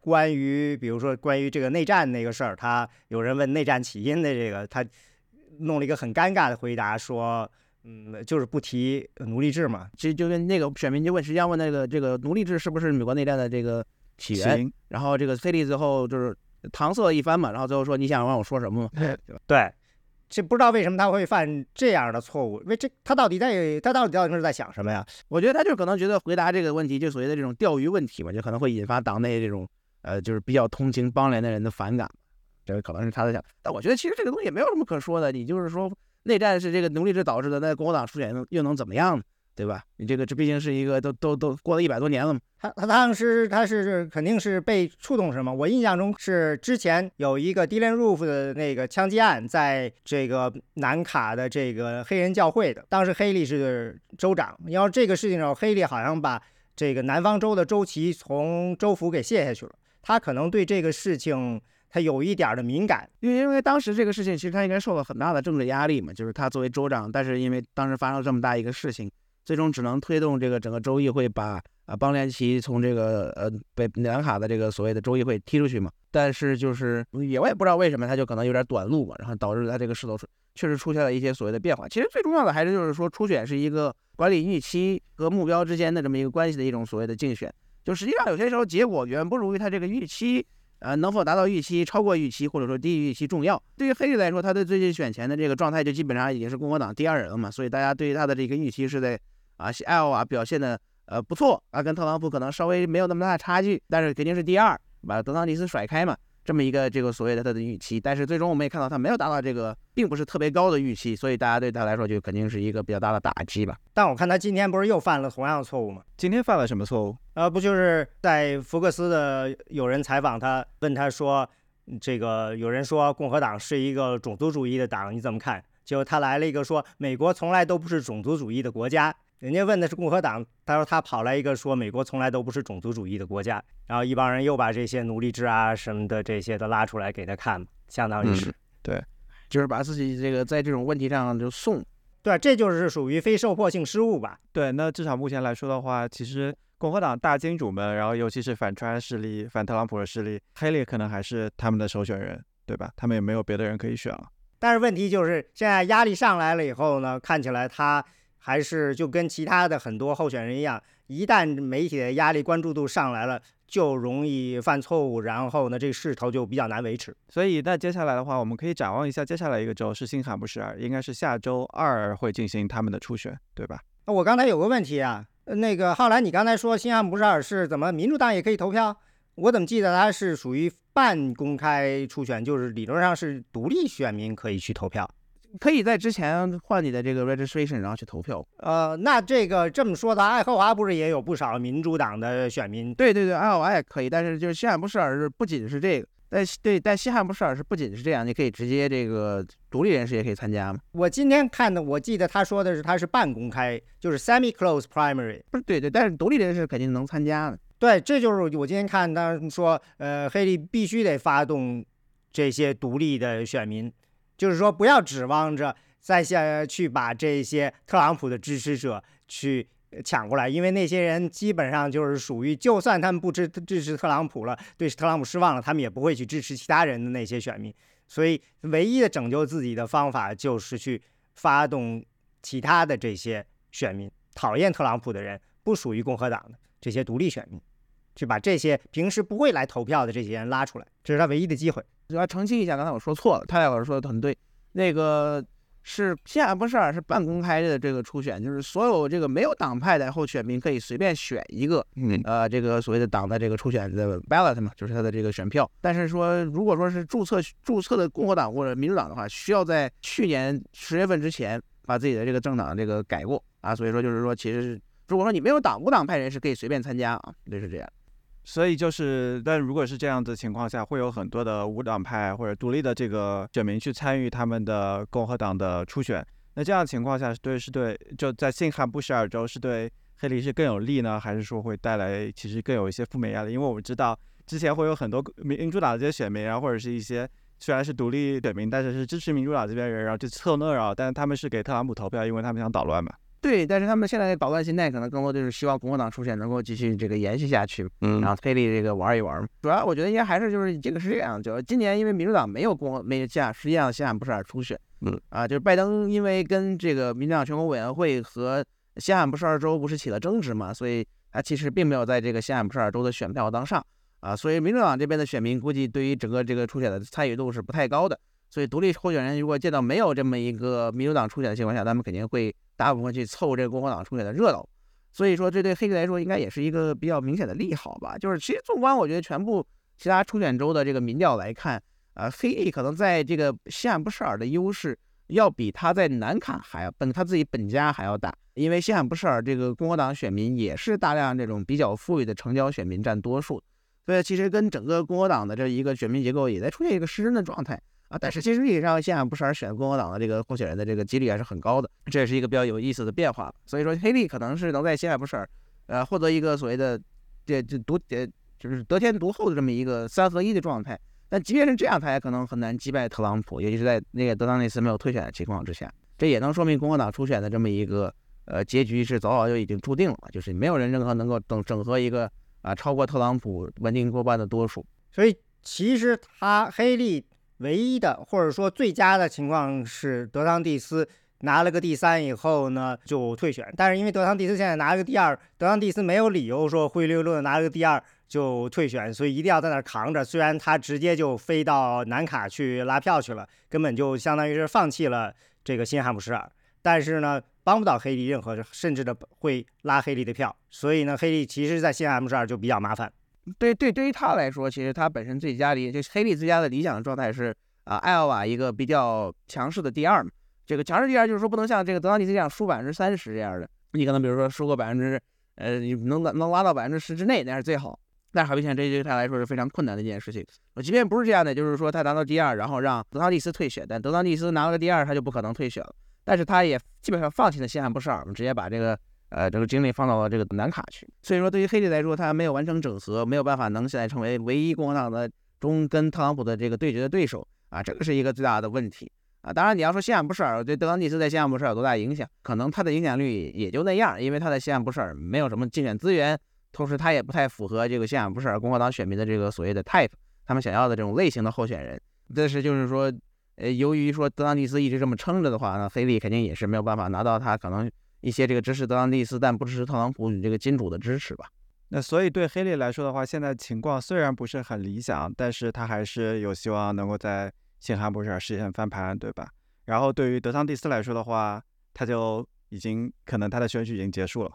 关于，比如说关于这个内战那个事儿，他有人问内战起因的这个，他弄了一个很尴尬的回答，说，嗯，就是不提奴隶制嘛。其实就跟那个选民就问，实际上问那个这个奴隶制是不是美国内战的这个起源？然后这个菲利最后就是搪塞一番嘛，然后最后说你想让我说什么嘛？对吧？对。这不知道为什么他会犯这样的错误？因为这他到底在他到底到底是在想什么呀？我觉得他就可能觉得回答这个问题就所谓的这种钓鱼问题嘛，就可能会引发党内这种呃就是比较同情邦联的人的反感，这个可能是他在想。但我觉得其实这个东西也没有什么可说的，你就是说内战是这个奴隶制导致的，那共和党初选又能怎么样呢？对吧？你这个这毕竟是一个都都都过了一百多年了嘛。他他当时他是肯定是被触动什么？我印象中是之前有一个 Dylan Roof 的那个枪击案，在这个南卡的这个黑人教会的，当时黑利是州长。你要这个事情上，黑利好像把这个南方州的州旗从州府给卸下去了。他可能对这个事情他有一点的敏感，因为因为当时这个事情其实他应该受了很大的政治压力嘛，就是他作为州长，但是因为当时发生了这么大一个事情。最终只能推动这个整个州议会把啊邦联旗从这个呃北南卡的这个所谓的州议会踢出去嘛。但是就是也我也不知道为什么他就可能有点短路嘛，然后导致他这个势头确实出现了一些所谓的变化。其实最重要的还是就是说初选是一个管理预期和目标之间的这么一个关系的一种所谓的竞选。就实际上有些时候结果远不如于他这个预期。呃，能否达到预期、超过预期，或者说低于预期重要？对于黑利来说，他的最近选前的这个状态就基本上已经是共和党第二人了嘛，所以大家对于他的这个预期是在啊，艾奥瓦表现的呃不错啊，跟特朗普可能稍微没有那么大的差距，但是肯定是第二，把德桑蒂斯甩开嘛。这么一个这个所谓的他的预期，但是最终我们也看到他没有达到这个，并不是特别高的预期，所以大家对他来说就肯定是一个比较大的打击吧。但我看他今天不是又犯了同样的错误吗？今天犯了什么错误？呃，不就是在福克斯的有人采访他，问他说，这个有人说共和党是一个种族主义的党，你怎么看？结果他来了一个说，美国从来都不是种族主义的国家。人家问的是共和党，他说他跑来一个说美国从来都不是种族主义的国家，然后一帮人又把这些奴隶制啊什么的这些都拉出来给他看，相当于是对，就是把自己这个在这种问题上就送，对，这就是属于非受迫性失误吧？对，那至少目前来说的话，其实共和党大金主们，然后尤其是反川势力、反特朗普的势力，黑利可能还是他们的首选人，对吧？他们也没有别的人可以选了。但是问题就是现在压力上来了以后呢，看起来他。还是就跟其他的很多候选人一样，一旦媒体的压力关注度上来了，就容易犯错误，然后呢，这个势头就比较难维持。所以，那接下来的话，我们可以展望一下接下来一个州是新罕布什尔，应该是下周二会进行他们的初选，对吧？那我刚才有个问题啊，那个浩然，你刚才说新罕布什尔是怎么民主党也可以投票？我怎么记得它是属于半公开初选，就是理论上是独立选民可以去投票？可以在之前换你的这个 registration，然后去投票。呃，那这个这么说的，爱荷华不是也有不少民主党的选民？对对对，爱荷华也可以，但是就是西汉布什尔是不仅是这个，但对，但西汉布什尔是不仅是这样，你可以直接这个独立人士也可以参加吗？我今天看的，我记得他说的是他是半公开，就是 semi-closed primary。不是，对对，但是独立人士肯定能参加的。对，这就是我今天看他说，呃，黑利必须得发动这些独立的选民。就是说，不要指望着再下去把这些特朗普的支持者去抢过来，因为那些人基本上就是属于，就算他们不支支持特朗普了，对特朗普失望了，他们也不会去支持其他人的那些选民。所以，唯一的拯救自己的方法就是去发动其他的这些选民，讨厌特朗普的人，不属于共和党的这些独立选民，去把这些平时不会来投票的这些人拉出来，这是他唯一的机会。我要澄清一下，刚才我说错了，泰勒老师说的很对，那个。是现在不是是半公开的这个初选，就是所有这个没有党派的候选民可以随便选一个，呃，这个所谓的党的这个初选的 ballot 嘛，就是他的这个选票。但是说，如果说是注册注册的共和党或者民主党的话，需要在去年十月份之前把自己的这个政党这个改过啊。所以说，就是说，其实如果说你没有党无党派人士可以随便参加啊，就是这样。所以就是，但如果是这样的情况下，会有很多的无党派或者独立的这个选民去参与他们的共和党的初选。那这样的情况下，是对是对，就在新罕布什尔州是对黑利是更有利呢，还是说会带来其实更有一些负面压力？因为我们知道之前会有很多民主党这些选民，然后或者是一些虽然是独立选民，但是是支持民主党这边人，然后就凑热闹，但是他们是给特朗普投票，因为他们想捣乱嘛。对，但是他们现在的捣乱心态可能更多就是希望共和党初选能够继续这个延续下去，嗯，然后推力这个玩一玩。主要我觉得应该还是就是这个是这样，就今年因为民主党没有共和没下，实际上西罕布什尔初选，嗯啊，就是拜登因为跟这个民主党全国委员会和西罕布什尔州不是起了争执嘛，所以他其实并没有在这个西罕布什尔州的选票当上啊，所以民主党这边的选民估计对于整个这个初选的参与度是不太高的。所以独立候选人如果见到没有这么一个民主党初选的情况下，他们肯定会大部分去凑这个共和党初选的热闹。所以说，这对黑利来说应该也是一个比较明显的利好吧。就是其实纵观，我觉得全部其他初选州的这个民调来看，啊，黑利可能在这个西罕布什尔的优势要比他在南卡还要本他自己本家还要大，因为西罕布什尔这个共和党选民也是大量这种比较富裕的城郊选民占多数，所以其实跟整个共和党的这一个选民结构也在出现一个失真的状态。啊，但是其实历史上西罕布什尔选共和党的这个候选人的这个几率还是很高的，这也是一个比较有意思的变化。所以说，黑利可能是能在西罕布什尔，呃，获得一个所谓的这这独呃就是得天独厚的这么一个三合一的状态。但即便是这样，他也可能很难击败特朗普，尤其是在那个德桑内斯没有退选的情况之下。这也能说明共和党初选的这么一个呃结局是早早就已经注定了，就是没有人任何能够整整合一个啊超过特朗普稳定过半的多数。所以其实他黑利。唯一的或者说最佳的情况是德桑蒂斯拿了个第三以后呢就退选，但是因为德桑蒂斯现在拿了个第二，德桑蒂斯没有理由说灰溜溜的拿了个第二就退选，所以一定要在那扛着。虽然他直接就飞到南卡去拉票去了，根本就相当于是放弃了这个新罕布什尔，但是呢帮不到黑利任何，甚至的会拉黑利的票，所以呢黑利其实在新罕布什尔就比较麻烦。对对，对于他来说，其实他本身最佳理，就是黑利最佳的理想的状态是啊，艾奥瓦一个比较强势的第二嘛。这个强势第二就是说不能像这个德桑蒂斯这样输百分之三十这样的，你可能比如说输个百分之，呃，你能能拉到百分之十之内那是最好。但是很明显，这对他来说是非常困难的一件事情。即便不是这样的，就是说他拿到第二，然后让德桑蒂斯退选，但德桑蒂斯拿了个第二，他就不可能退选了。但是他也基本上放弃了西汉布什尔，直接把这个。呃，这个精力放到了这个南卡去，所以说对于黑利来说，他没有完成整合，没有办法能现在成为唯一共和党的中跟特朗普的这个对决的对手啊，这个是一个最大的问题啊。当然，你要说西罕布什尔对德桑蒂斯在西罕布什尔有多大影响，可能他的影响力也就那样，因为他在西罕布什尔没有什么竞选资源，同时他也不太符合这个西罕布什尔共和党选民的这个所谓的 type，他们想要的这种类型的候选人。但是就是说，呃，由于说德桑蒂斯一直这么撑着的话，那黑利肯定也是没有办法拿到他可能。一些这个支持德桑蒂斯但不支持特朗普这个金主的支持吧。那所以对黑利来说的话，现在情况虽然不是很理想，但是他还是有希望能够在新罕布什尔实现翻盘，对吧？然后对于德桑蒂斯来说的话，他就已经可能他的选举已经结束了。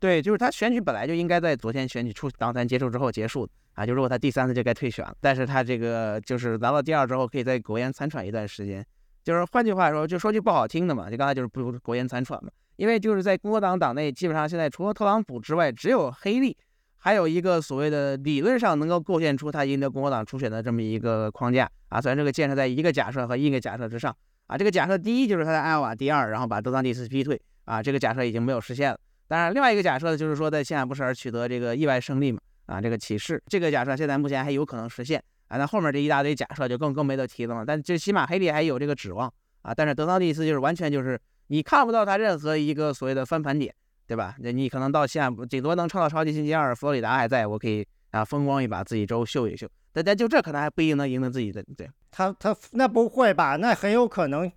对，就是他选举本来就应该在昨天选举出党团结束之后结束啊。就如果他第三次就该退选了，但是他这个就是拿到第二之后，可以在苟延残喘一段时间。就是换句话说，就说句不好听的嘛，就刚才就是不苟延残喘嘛。因为就是在共和党党内，基本上现在除了特朗普之外，只有黑利，还有一个所谓的理论上能够构建出他赢得共和党初选的这么一个框架啊。虽然这个建设在一个假设和一个假设之上啊，这个假设第一就是他在艾奥瓦第二，然后把德桑蒂斯逼退啊，这个假设已经没有实现了。当然，另外一个假设呢就是说在西罕布什尔取得这个意外胜利嘛啊，这个启示，这个假设现在目前还有可能实现啊。那后面这一大堆假设就更更没得提了嘛。但最起码黑利还有这个指望啊，但是德桑蒂斯就是完全就是。你看不到他任何一个所谓的翻盘点对吧？那你可能到现在，顶多能创造超级星期二，佛罗里达还在，我可以啊风光一把，自己州秀一秀。大家就这可能还不一定能赢得自己的，对。他他那不会吧？那很有可能，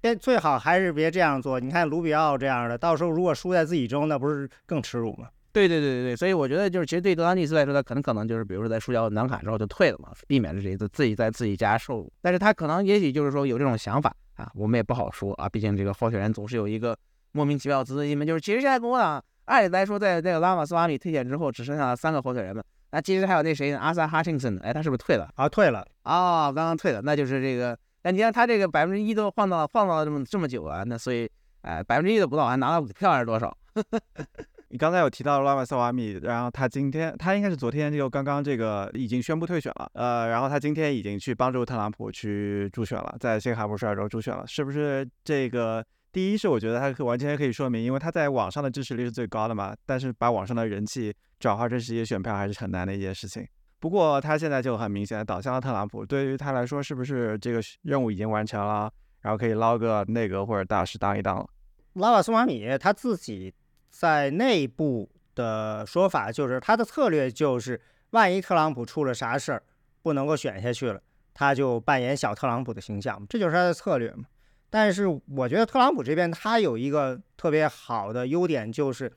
别最好还是别这样做。你看卢比奥这样的，到时候如果输在自己州，那不是更耻辱吗？对对对对对，所以我觉得就是，其实对德桑蒂斯来说，他可能可能就是，比如说在输掉南卡之后就退了嘛，避免了这次自己在自己家受辱。但是他可能也许就是说有这种想法啊，我们也不好说啊，毕竟这个候选人总是有一个莫名其妙的自尊心嘛。就是其实现在共和党按理来说，在这个拉马斯瓦米退选之后，只剩下了三个候选人了。那其实还有那谁呢？阿萨哈钦森，哎，他是不是退了？啊，退了啊，刚刚退了，那就是这个。那你看他这个百分之一都晃到晃到了这么这么久啊，那所以哎，百分之一都不到，还拿了五票还是多少？你刚才有提到拉马斯瓦米，然后他今天他应该是昨天就刚刚这个已经宣布退选了，呃，然后他今天已经去帮助特朗普去助选了，在新罕布什尔州助选了，是不是这个？第一是我觉得他完全可以说明，因为他在网上的支持率是最高的嘛，但是把网上的人气转化成实际选票还是很难的一件事情。不过他现在就很明显的倒向了特朗普，对于他来说是不是这个任务已经完成了，然后可以捞个内阁或者大使当一当了？拉瓦斯瓦米他自己。在内部的说法就是，他的策略就是，万一特朗普出了啥事儿，不能够选下去了，他就扮演小特朗普的形象，这就是他的策略嘛。但是我觉得特朗普这边他有一个特别好的优点，就是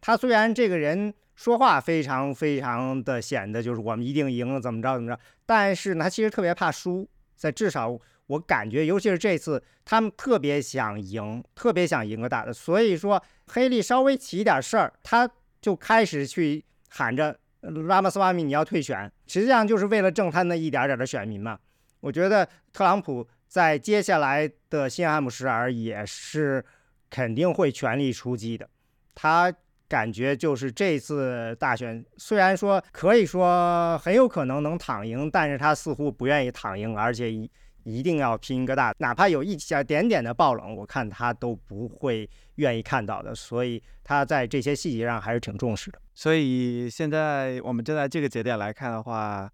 他虽然这个人说话非常非常的显得就是我们一定赢了，怎么着怎么着，但是呢，他其实特别怕输，在至少。我感觉，尤其是这次，他们特别想赢，特别想赢个大的。所以说，黑利稍微起一点事儿，他就开始去喊着拉马斯瓦米你要退选，实际上就是为了挣他那一点点的选民嘛。我觉得特朗普在接下来的新罕姆什尔也是肯定会全力出击的。他感觉就是这次大选，虽然说可以说很有可能能躺赢，但是他似乎不愿意躺赢，而且一。定要拼个大，哪怕有一小点点的爆冷，我看他都不会愿意看到的。所以他在这些细节上还是挺重视的。所以现在我们站在这个节点来看的话，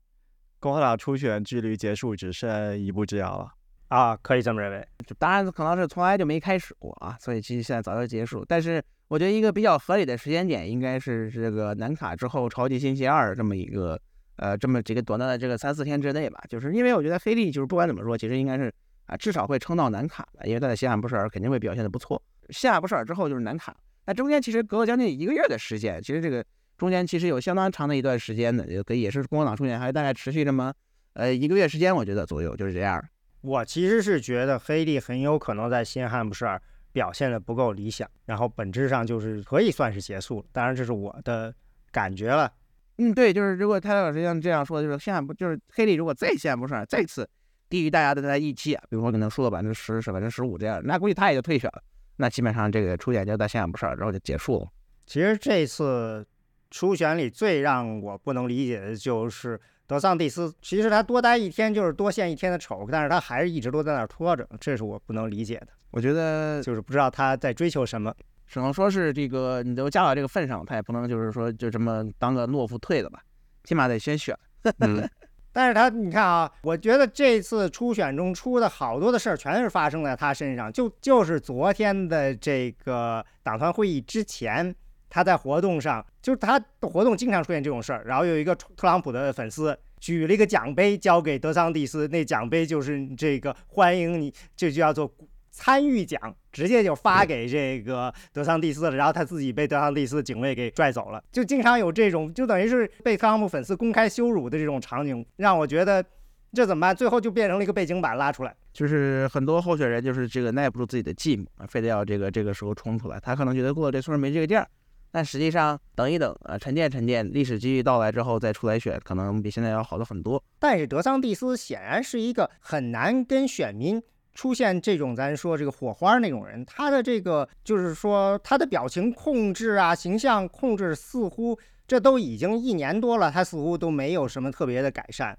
共和党初选距离结束只剩一步之遥了啊，可以这么认为。当然可能是从来就没开始过啊，所以其实现在早就结束。但是我觉得一个比较合理的时间点应该是这个南卡之后超级星期二这么一个。呃，这么几个短短的这个三四天之内吧，就是因为我觉得黑利就是不管怎么说，其实应该是啊，至少会撑到南卡的，因为他在西汉布什尔肯定会表现的不错。西汉布什尔之后就是南卡，那中间其实隔了将近一个月的时间，其实这个中间其实有相当长的一段时间的，也也是共和党出现还大概持续这么呃一个月时间，我觉得左右就是这样。我其实是觉得黑利很有可能在新汉布什尔表现的不够理想，然后本质上就是可以算是结束了。当然这是我的感觉了。嗯，对，就是如果泰勒老师像这样说，就是现在不就是黑利，如果再现不上，再次低于大家的在预期啊，比如说可能输了百分之十、十百分之十五这样，那估计他也就退选了。那基本上这个初选就在现在不上，然后就结束了。其实这次初选里最让我不能理解的就是德桑蒂斯，其实他多待一天就是多献一天的丑，但是他还是一直都在那儿拖着，这是我不能理解的。我觉得就是不知道他在追求什么。只能说是这个，你都加到这个份上，他也不能就是说就这么当个懦夫退了吧，起码得先选。但是他，你看啊，我觉得这次初选中出的好多的事儿，全是发生在他身上。就就是昨天的这个党团会议之前，他在活动上，就是他的活动经常出现这种事儿。然后有一个特朗普的粉丝举了一个奖杯交给德桑蒂斯，那奖杯就是这个欢迎你，这就叫做。参与奖直接就发给这个德桑蒂斯了，然后他自己被德桑蒂斯警卫给拽走了，就经常有这种，就等于是被特朗普粉丝公开羞辱的这种场景，让我觉得这怎么办？最后就变成了一个背景板拉出来，就是很多候选人就是这个耐不住自己的寂寞，非得要这个这个时候冲出来。他可能觉得过了这村没这个店儿，但实际上等一等啊，沉淀沉淀，历史机遇到来之后再出来选，可能比现在要好的很多。但是德桑蒂斯显然是一个很难跟选民。出现这种咱说这个火花那种人，他的这个就是说他的表情控制啊，形象控制似乎这都已经一年多了，他似乎都没有什么特别的改善。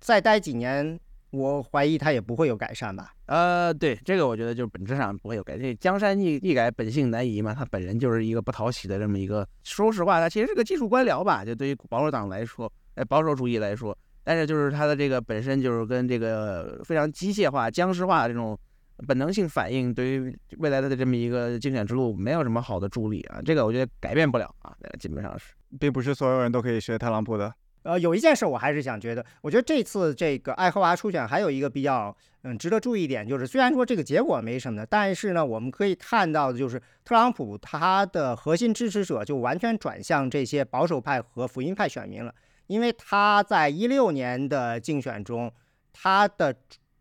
再待几年，我怀疑他也不会有改善吧？呃，对，这个我觉得就是本质上不会有改。这江山易易改，本性难移嘛。他本人就是一个不讨喜的这么一个，说实话，他其实是个技术官僚吧。就对于保守党来说，哎，保守主义来说。但是就是他的这个本身就是跟这个非常机械化、僵尸化的这种本能性反应对于未来的这么一个竞选之路没有什么好的助力啊。这个我觉得改变不了啊，基本上是，并不是所有人都可以学特朗普的。呃，有一件事我还是想觉得，我觉得这次这个爱荷华初选还有一个比较嗯值得注意一点，就是虽然说这个结果没什么的，但是呢，我们可以看到的就是特朗普他的核心支持者就完全转向这些保守派和福音派选民了，因为他在一六年的竞选中，他的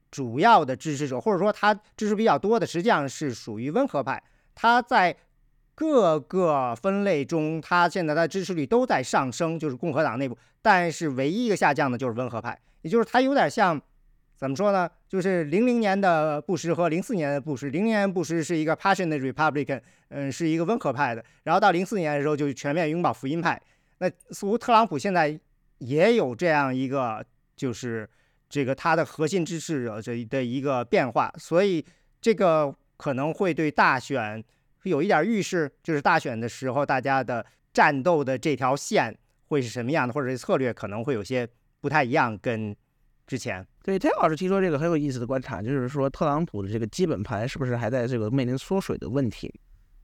主要的支持者或者说他支持比较多的，实际上是属于温和派，他在。各个分类中，他现在的支持率都在上升，就是共和党内部。但是唯一一个下降的就是温和派，也就是他有点像，怎么说呢？就是零零年的布什和零四年的布什。零零年布什是一个 passionate Republican，嗯，是一个温和派的。然后到零四年的时候就全面拥抱福音派。那似乎特朗普现在也有这样一个，就是这个他的核心支持者这的一个变化。所以这个可能会对大选。有一点预示，就是大选的时候，大家的战斗的这条线会是什么样的，或者策略可能会有些不太一样，跟之前。对，天老师提出这个很有意思的观察，就是说特朗普的这个基本盘是不是还在这个面临缩水的问题？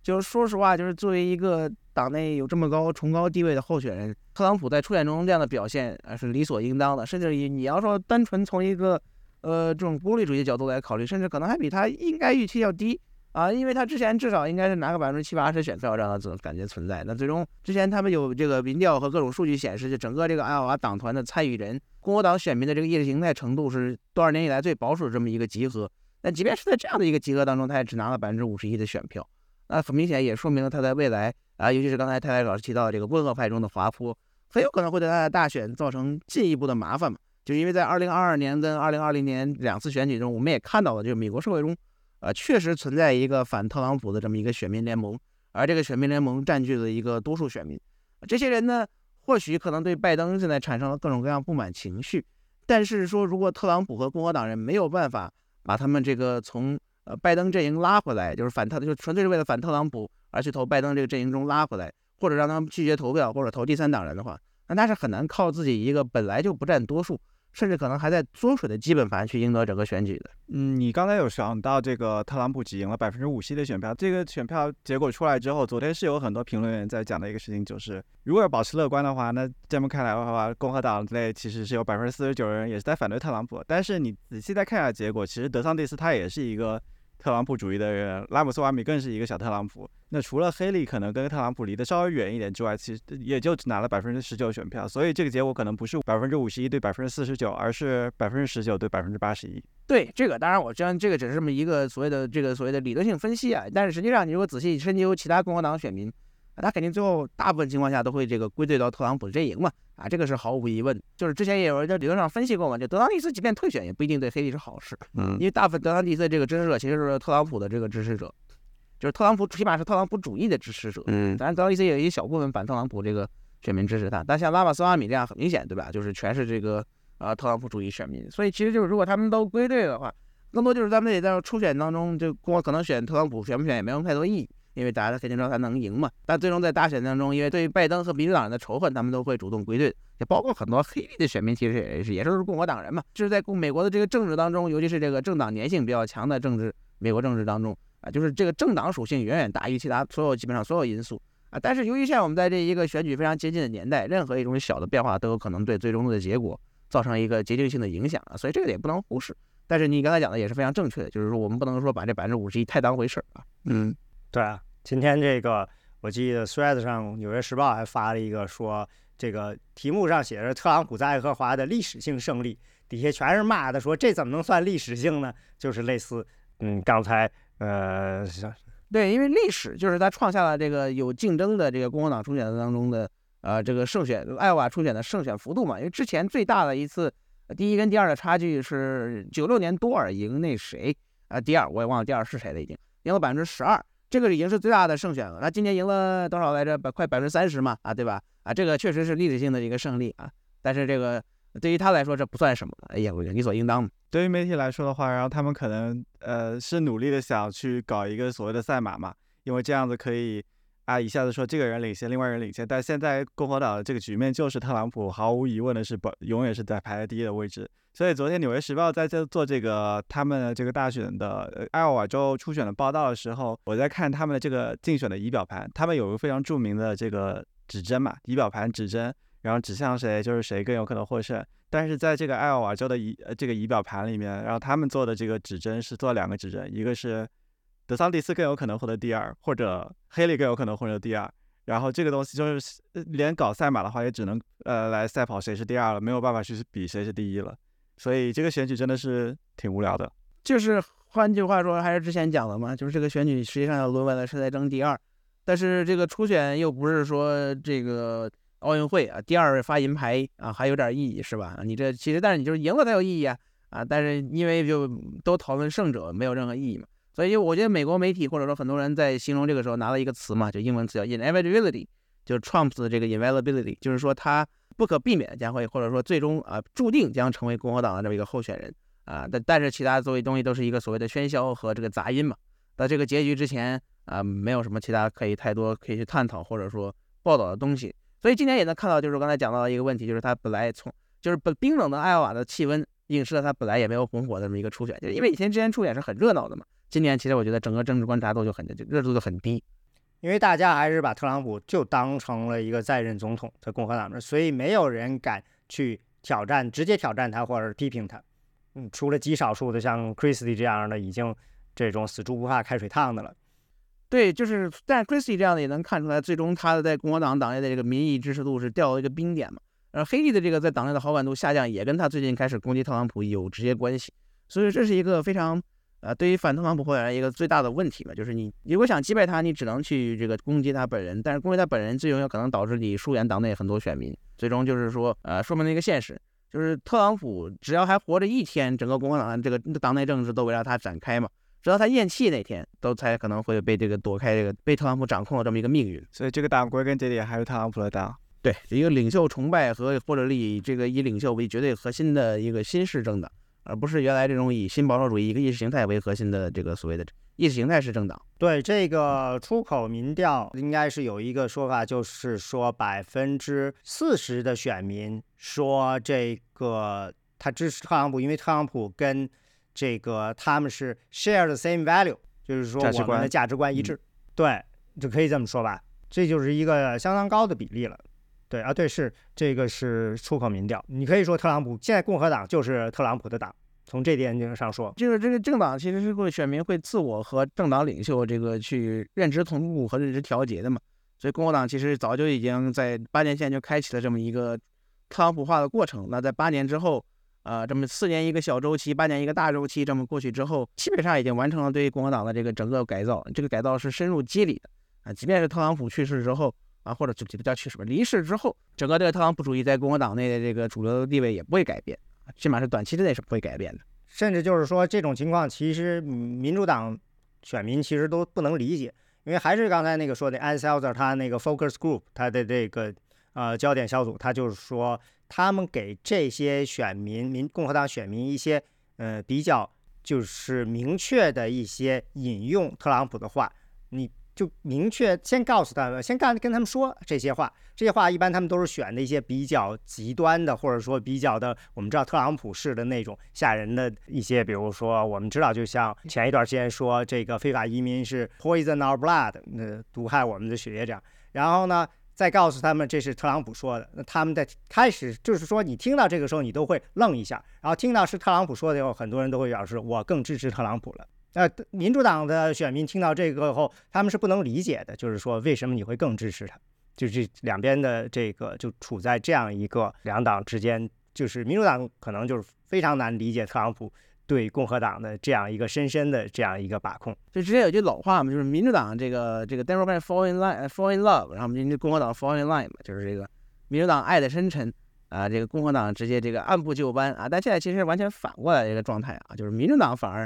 就是说实话，就是作为一个党内有这么高崇高地位的候选人，特朗普在初选中这样的表现啊是理所应当的，甚至你要说单纯从一个呃这种功利主义角度来考虑，甚至可能还比他应该预期要低。啊，因为他之前至少应该是拿个百分之七八十选票这样的这种感觉存在。那最终之前他们有这个民调和各种数据显示，就整个这个爱奥瓦党团的参与人，共和党选民的这个意识形态程度是多少年以来最保守的这么一个集合。但即便是在这样的一个集合当中，他也只拿了百分之五十一的选票。那很明显也说明了他在未来啊，尤其是刚才太太老师提到的这个温和派中的滑坡，很有可能会对他的大选造成进一步的麻烦嘛。就因为在二零二二年跟二零二零年两次选举中，我们也看到了，就是美国社会中。呃，确实存在一个反特朗普的这么一个选民联盟，而这个选民联盟占据了一个多数选民。这些人呢，或许可能对拜登现在产生了各种各样不满情绪，但是说如果特朗普和共和党人没有办法把他们这个从呃拜登阵营拉回来，就是反特，就纯粹是为了反特朗普而去投拜登这个阵营中拉回来，或者让他们拒绝投票或者投第三党人的话，那他是很难靠自己一个本来就不占多数。甚至可能还在缩水的基本盘去赢得整个选举的。嗯，你刚才有想到这个特朗普只赢了百分之五十的选票，这个选票结果出来之后，昨天是有很多评论员在讲的一个事情，就是如果要保持乐观的话，那这么看来的话，共和党内其实是有百分之四十九人也是在反对特朗普。但是你仔细再看一下结果，其实德桑蒂斯他也是一个。特朗普主义的人，拉姆斯瓦米更是一个小特朗普。那除了黑利可能跟特朗普离得稍微远一点之外，其实也就只拿了百分之十九选票。所以这个结果可能不是百分之五十一对百分之四十九，而是百分之十九对百分之八十一。对这个，当然我知道这个只是这么一个所谓的这个所谓的理论性分析啊。但是实际上，你如果仔细深究其他共和党选民。他肯定最后大部分情况下都会这个归队到特朗普阵营嘛，啊，这个是毫无疑问。就是之前也有人在理论上分析过嘛，就德桑蒂斯即便退选也不一定对黑利是好事，嗯，因为大部分德桑蒂斯这个支持者其实是特朗普的这个支持者，就是特朗普起码是特朗普主义的支持者，嗯，当然德桑蒂斯也有一小部分反特朗普这个选民支持他，但像拉马斯瓦米这样很明显，对吧？就是全是这个呃特朗普主义选民，所以其实就是如果他们都归队的话，更多就是他们得在初选当中就我可能选特朗普选不选也没有太多意义。因为大家肯定知道他能赢嘛，但最终在大选当中，因为对于拜登和民主党人的仇恨，他们都会主动归队，也包括很多黑利的选民，其实也是也是共和党人嘛。就是在共美国的这个政治当中，尤其是这个政党粘性比较强的政治，美国政治当中啊，就是这个政党属性远远大于其他所有基本上所有因素啊。但是由于现在我们在这一个选举非常接近的年代，任何一种小的变化都有可能对最终的结果造成一个决定性的影响啊，所以这个也不能忽视。但是你刚才讲的也是非常正确的，就是说我们不能说把这百分之五十一太当回事儿啊。嗯，对啊。今天这个，我记得 Threads 上《纽约时报》还发了一个说，这个题目上写着“特朗普在爱荷华的历史性胜利”，底下全是骂的，说这怎么能算历史性呢？就是类似，嗯，刚才，呃，对，因为历史就是他创下了这个有竞争的这个共和党初选当中的，呃，这个胜选，爱瓦初选的胜选幅度嘛。因为之前最大的一次第一跟第二的差距是九六年多尔赢那谁啊，第二我也忘了第二是谁了，已经赢了百分之十二。这个已经是最大的胜选了，那今年赢了多少来着？百快百分之三十嘛，啊，对吧？啊，这个确实是历史性的一个胜利啊。但是这个对于他来说，这不算什么，哎呀，理所应当。对于媒体来说的话，然后他们可能呃是努力的想去搞一个所谓的赛马嘛，因为这样子可以啊，一下子说这个人领先，另外人领先，但现在共和党的这个局面就是特朗普毫无疑问的是不永远是在排在第一的位置。所以昨天《纽约时报》在这做这个他们这个大选的艾奥瓦州初选的报道的时候，我在看他们的这个竞选的仪表盘，他们有个非常著名的这个指针嘛，仪表盘指针，然后指向谁就是谁更有可能获胜。但是在这个艾奥瓦州的仪呃这个仪表盘里面，然后他们做的这个指针是做两个指针，一个是。德桑蒂斯更有可能获得第二，或者黑利更有可能获得第二。然后这个东西就是连搞赛马的话，也只能呃来赛跑谁是第二了，没有办法去比谁是第一了。所以这个选举真的是挺无聊的。就是换句话说，还是之前讲的嘛，就是这个选举实际上要沦为了是在争第二。但是这个初选又不是说这个奥运会啊，第二发银牌啊还有点意义是吧？你这其实但是你就是赢了才有意义啊啊！但是因为就都讨论胜者，没有任何意义嘛。所以我觉得美国媒体或者说很多人在形容这个时候拿了一个词嘛，就英文词叫 inevitability，就是 Trump 的这个 inevitability，就是说他不可避免将会或者说最终啊注定将成为共和党的这么一个候选人啊。但但是其他作为东西都是一个所谓的喧嚣和这个杂音嘛。在这个结局之前啊，没有什么其他可以太多可以去探讨或者说报道的东西。所以今年也能看到，就是刚才讲到的一个问题，就是他本来从就是本冰冷的艾奥瓦的气温映射了他本来也没有红火的这么一个初选，就是因为以前之前初选是很热闹的嘛。今年其实我觉得整个政治观察度就很热度就很低，因为大家还是把特朗普就当成了一个在任总统，在共和党那，所以没有人敢去挑战，直接挑战他或者是批评他。嗯，除了极少数的像 Christie 这样的已经这种死猪不怕开水烫的了。对，就是但 Christie 这样的也能看出来，最终他的在共和党党内的这个民意支持度是掉了一个冰点嘛。而黑利的这个在党内的好感度下降，也跟他最近开始攻击特朗普有直接关系。所以这是一个非常。啊，对于反特朗普候选人一个最大的问题嘛，就是你如果想击败他，你只能去这个攻击他本人，但是攻击他本人最终有可能导致你疏远党内很多选民，最终就是说，呃，说明了一个现实，就是特朗普只要还活着一天，整个共和党这个党内政治都围绕他展开嘛，直到他咽气那天，都才可能会被这个躲开这个被特朗普掌控的这么一个命运。所以这个党归根结底还是特朗普的党，对，一个领袖崇拜和或者以这个以领袖为绝对核心的一个新式政党。而不是原来这种以新保守主义一个意识形态为核心的这个所谓的意识形态式政党。对这个出口民调，应该是有一个说法，就是说百分之四十的选民说这个他支持特朗普，因为特朗普跟这个他们是 share the same value，就是说我们的价值观一致。对，就可以这么说吧，这就是一个相当高的比例了。对啊，对，是这个是出口民调。你可以说特朗普现在共和党就是特朗普的党，从这点上说，就是这个政党其实是会选民会自我和政党领袖这个去认知同步和认知调节的嘛。所以共和党其实早就已经在八年前就开启了这么一个特朗普化的过程。那在八年之后，呃，这么四年一个小周期，八年一个大周期，这么过去之后，基本上已经完成了对共和党的这个整个改造。这个改造是深入肌理的啊，即便是特朗普去世之后。啊，或者就这个叫去什么离世之后，整个这个特朗普主义在共和党内的这个主流地位也不会改变，起码是短期之内是不会改变的。甚至就是说，这种情况其实民主党选民其实都不能理解，因为还是刚才那个说的 a n s e l z e r 他那个 focus group 他的这个呃焦点小组，他就是说他们给这些选民民共和党选民一些呃比较就是明确的一些引用特朗普的话，你。就明确先告诉他们，先干跟他们说这些话。这些话一般他们都是选的一些比较极端的，或者说比较的，我们知道特朗普式的那种吓人的一些，比如说我们知道，就像前一段时间说这个非法移民是 poison our blood，那毒害我们的血液这样。然后呢，再告诉他们这是特朗普说的，那他们在开始就是说你听到这个时候你都会愣一下，然后听到是特朗普说的以后，很多人都会表示我更支持特朗普了。呃，民主党的选民听到这个后，他们是不能理解的，就是说为什么你会更支持他？就是两边的这个就处在这样一个两党之间，就是民主党可能就是非常难理解特朗普对共和党的这样一个深深的这样一个把控。就之前有句老话嘛，就是民主党这个这个 Democrat fall in line，fall in love，然后民主共和党 fall in line 嘛，就是这个民主党爱的深沉啊，这个共和党直接这个按部就班啊。但现在其实完全反过来的一个状态啊，就是民主党反而。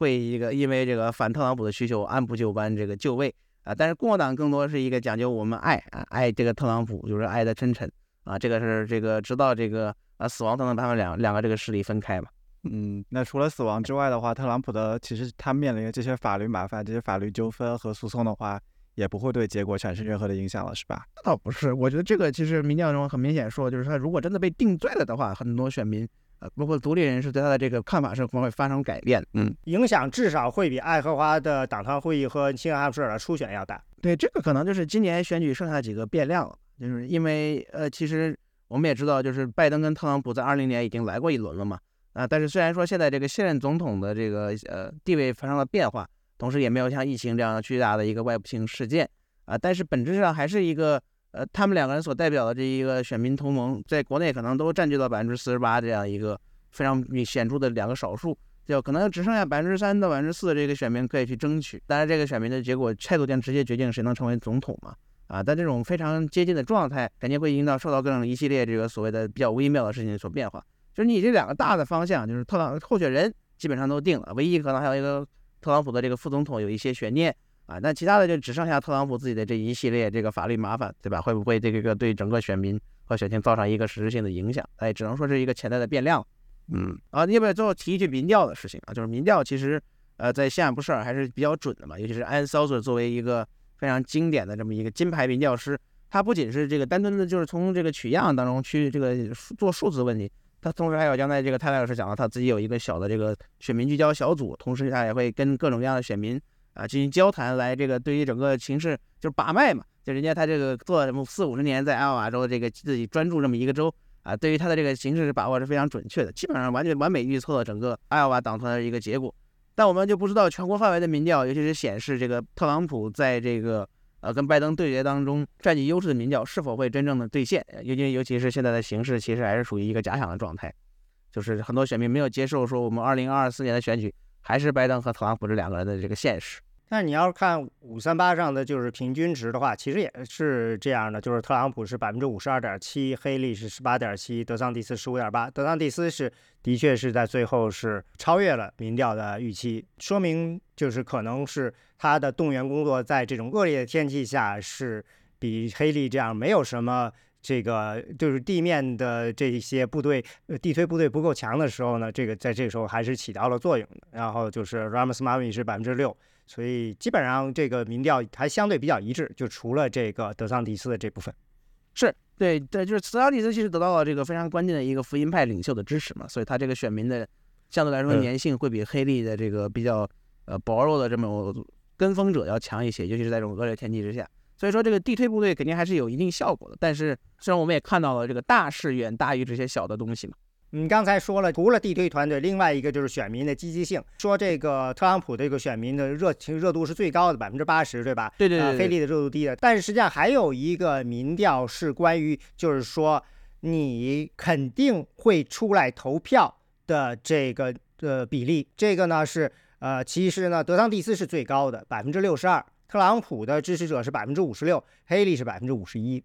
会一个因为这个反特朗普的需求按部就班这个就位啊，但是共和党更多是一个讲究我们爱啊爱这个特朗普就是爱的真诚啊，这个是这个直到这个啊死亡都能把他们两两个这个势力分开嘛。嗯，那除了死亡之外的话，特朗普的其实他面临的这些法律麻烦、这些法律纠纷和诉讼的话，也不会对结果产生任何的影响了，是吧？那倒不是，我觉得这个其实民调中很明显说，就是他如果真的被定罪了的话，很多选民呃，包括独立人士对他的这个看法是可能会发生改变。嗯，影响至少会比爱荷华的党团会议和新罕布什尔的初选要大。对，这个可能就是今年选举剩下几个变量了，就是因为呃，其实我们也知道，就是拜登跟特朗普在二零年已经来过一轮了嘛。啊，但是虽然说现在这个现任总统的这个呃地位发生了变化，同时也没有像疫情这样巨大的一个外部性事件啊，但是本质上还是一个呃他们两个人所代表的这一个选民同盟，在国内可能都占据到百分之四十八这样一个非常显著的两个少数，就可能只剩下百分之三到百分之四的这个选民可以去争取。当然，这个选民的结果态度将直接决定谁能成为总统嘛。啊，但这种非常接近的状态，肯定会引导受到各种一系列这个所谓的比较微妙的事情所变化。就是你这两个大的方向，就是特朗候选人基本上都定了，唯一可能还有一个特朗普的这个副总统有一些悬念啊，那其他的就只剩下特朗普自己的这一系列这个法律麻烦，对吧？会不会这个对整个选民和选情造成一个实质性的影响？哎，只能说是一个潜在的变量。嗯，啊，你要不要最后提一句民调的事情啊？就是民调其实呃在西罕布什尔还是比较准的嘛，尤其是安· e r 作为一个非常经典的这么一个金牌民调师，他不仅是这个单纯的就是从这个取样当中去这个做数字问题。他同时还有刚才这个泰勒老师讲到，他自己有一个小的这个选民聚焦小组，同时他也会跟各种各样的选民啊进行交谈，来这个对于整个形势就是把脉嘛。就人家他这个做了四五十年在艾奥瓦州这个自己专注这么一个州啊，对于他的这个形势把握是非常准确的，基本上完全完美预测了整个艾奥瓦党团的一个结果。但我们就不知道全国范围的民调，尤其是显示这个特朗普在这个。呃，跟拜登对决当中占据优势的民调是否会真正的兑现？尤其尤其是现在的形势，其实还是属于一个假想的状态，就是很多选民没有接受说我们二零二四年的选举还是拜登和特朗普这两个人的这个现实。但你要是看五三八上的就是平均值的话，其实也是这样的，就是特朗普是百分之五十二点七，黑利是十八点七，德桑蒂斯十五点八。德桑蒂斯是的确是在最后是超越了民调的预期，说明就是可能是他的动员工作在这种恶劣的天气下是比黑利这样没有什么这个就是地面的这一些部队呃地推部队不够强的时候呢，这个在这个时候还是起到了作用的。然后就是 Ramaswamy 是百分之六。所以基本上这个民调还相对比较一致，就除了这个德桑蒂斯的这部分，是对对，就是德桑蒂斯其实得到了这个非常关键的一个福音派领袖的支持嘛，所以他这个选民的相对来说粘性会比黑利的这个比较呃薄弱的这么跟风者要强一些，尤其是在这种恶劣天气之下，所以说这个地推部队肯定还是有一定效果的，但是虽然我们也看到了这个大势远大于这些小的东西嘛。你刚才说了，除了地推团队，另外一个就是选民的积极性。说这个特朗普这个选民的热情热度是最高的，百分之八十，对吧？对对对。黑利的热度低的，但是实际上还有一个民调是关于，就是说你肯定会出来投票的这个呃比例。这个呢是呃，其实呢，德桑蒂斯是最高的，百分之六十二。特朗普的支持者是百分之五十六，黑利是百分之五十一。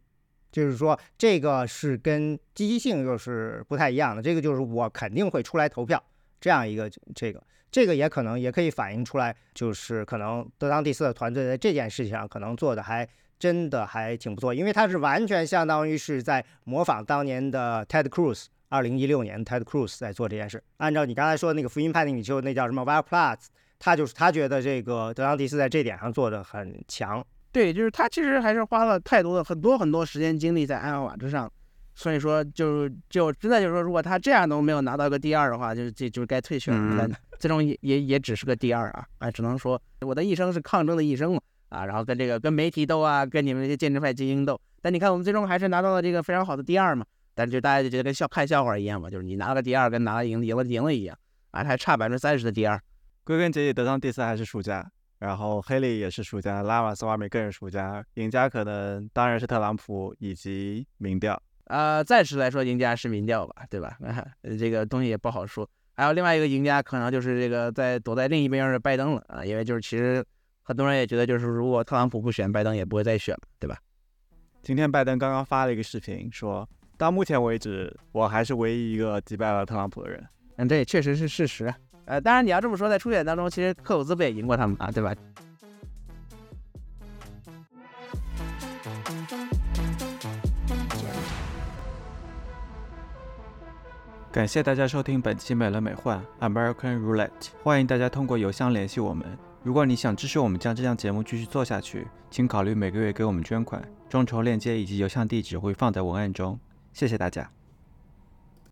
就是说，这个是跟积极性又是不太一样的。这个就是我肯定会出来投票这样一个这个，这个也可能也可以反映出来，就是可能德桑蒂斯的团队在这件事情上可能做的还真的还挺不错，因为他是完全相当于是在模仿当年的 Ted Cruz，二零一六年 Ted Cruz 在做这件事。按照你刚才说的那个福音派的领袖，那叫什么 Wild Plus，他就是他觉得这个德桑蒂斯在这点上做的很强。对，就是他其实还是花了太多的很多很多时间精力在艾奥瓦之上，所以说就就真的就是说，如果他这样都没有拿到个第二的话，就就就是该退选了。最终也也也只是个第二啊，啊，只能说我的一生是抗争的一生嘛，啊，然后跟这个跟媒体斗啊，跟你们这些建制派精英斗。但你看我们最终还是拿到了这个非常好的第二嘛，但是就大家就觉得跟笑看笑话一样嘛，就是你拿了第二跟拿了赢赢了赢了一样，啊，还差百分之三十的第二，归根结底得上第四还是输家。然后黑利也是输家，拉瓦斯瓦米更是输家，赢家可能当然是特朗普以及民调。呃，暂时来说，赢家是民调吧，对吧？这个东西也不好说。还有另外一个赢家，可能就是这个在躲在另一边的拜登了啊，因为就是其实很多人也觉得，就是如果特朗普不选，拜登也不会再选对吧？今天拜登刚刚发了一个视频，说到目前为止，我还是唯一一个击败了特朗普的人。嗯，这也确实是事实。呃，当然你要这么说，在初选当中，其实克鲁兹不也赢过他们啊，对吧？感谢大家收听本期美轮美奂 American Roulette，欢迎大家通过邮箱联系我们如果你想支持我们将这档节目继续做下去，请考虑每个月给我们捐款，众筹链接以及邮箱地址会放在文案中。谢谢大家。